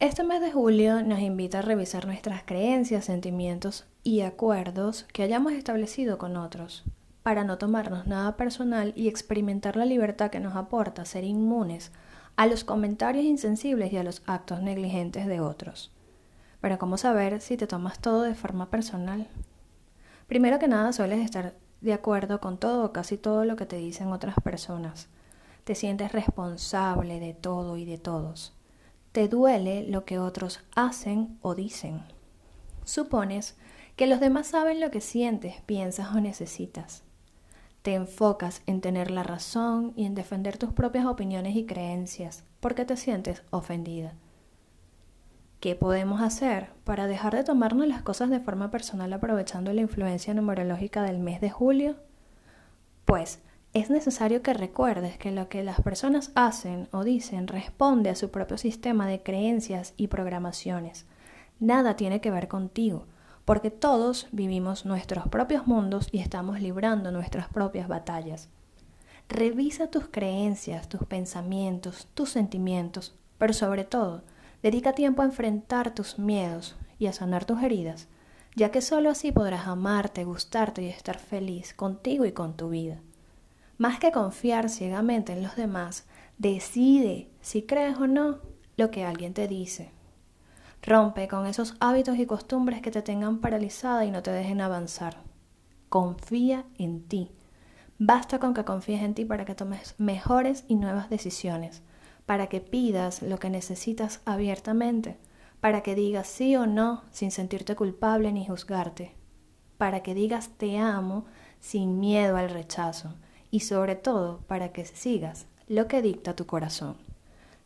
Este mes de julio nos invita a revisar nuestras creencias, sentimientos y acuerdos que hayamos establecido con otros, para no tomarnos nada personal y experimentar la libertad que nos aporta ser inmunes a los comentarios insensibles y a los actos negligentes de otros. Pero ¿cómo saber si te tomas todo de forma personal? Primero que nada sueles estar de acuerdo con todo o casi todo lo que te dicen otras personas. Te sientes responsable de todo y de todos. Te duele lo que otros hacen o dicen. Supones que los demás saben lo que sientes, piensas o necesitas. Te enfocas en tener la razón y en defender tus propias opiniones y creencias porque te sientes ofendida. ¿Qué podemos hacer para dejar de tomarnos las cosas de forma personal aprovechando la influencia numerológica del mes de julio? Pues es necesario que recuerdes que lo que las personas hacen o dicen responde a su propio sistema de creencias y programaciones. Nada tiene que ver contigo, porque todos vivimos nuestros propios mundos y estamos librando nuestras propias batallas. Revisa tus creencias, tus pensamientos, tus sentimientos, pero sobre todo, dedica tiempo a enfrentar tus miedos y a sanar tus heridas, ya que sólo así podrás amarte, gustarte y estar feliz contigo y con tu vida. Más que confiar ciegamente en los demás, decide si crees o no lo que alguien te dice. Rompe con esos hábitos y costumbres que te tengan paralizada y no te dejen avanzar. Confía en ti. Basta con que confíes en ti para que tomes mejores y nuevas decisiones, para que pidas lo que necesitas abiertamente, para que digas sí o no sin sentirte culpable ni juzgarte, para que digas te amo sin miedo al rechazo y sobre todo para que sigas lo que dicta tu corazón.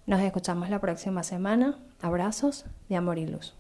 Nos escuchamos la próxima semana. Abrazos de amor y luz.